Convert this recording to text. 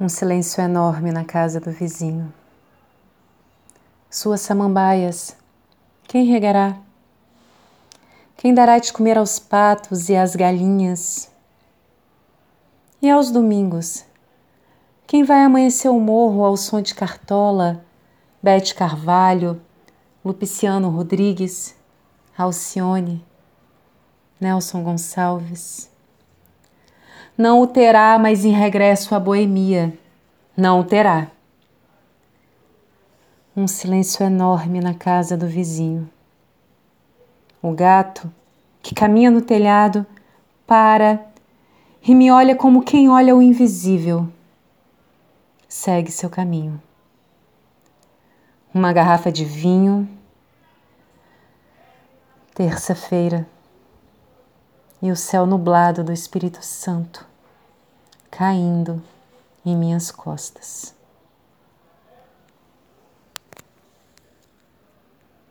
Um silêncio enorme na casa do vizinho. Suas samambaias, quem regará? Quem dará de comer aos patos e às galinhas? E aos domingos, quem vai amanhecer o morro ao som de Cartola, Bete Carvalho, Lupiciano Rodrigues, Alcione, Nelson Gonçalves? Não o terá mais em regresso à boemia. Não o terá. Um silêncio enorme na casa do vizinho. O gato, que caminha no telhado, para e me olha como quem olha o invisível. Segue seu caminho. Uma garrafa de vinho. Terça-feira e o céu nublado do Espírito Santo caindo em minhas costas.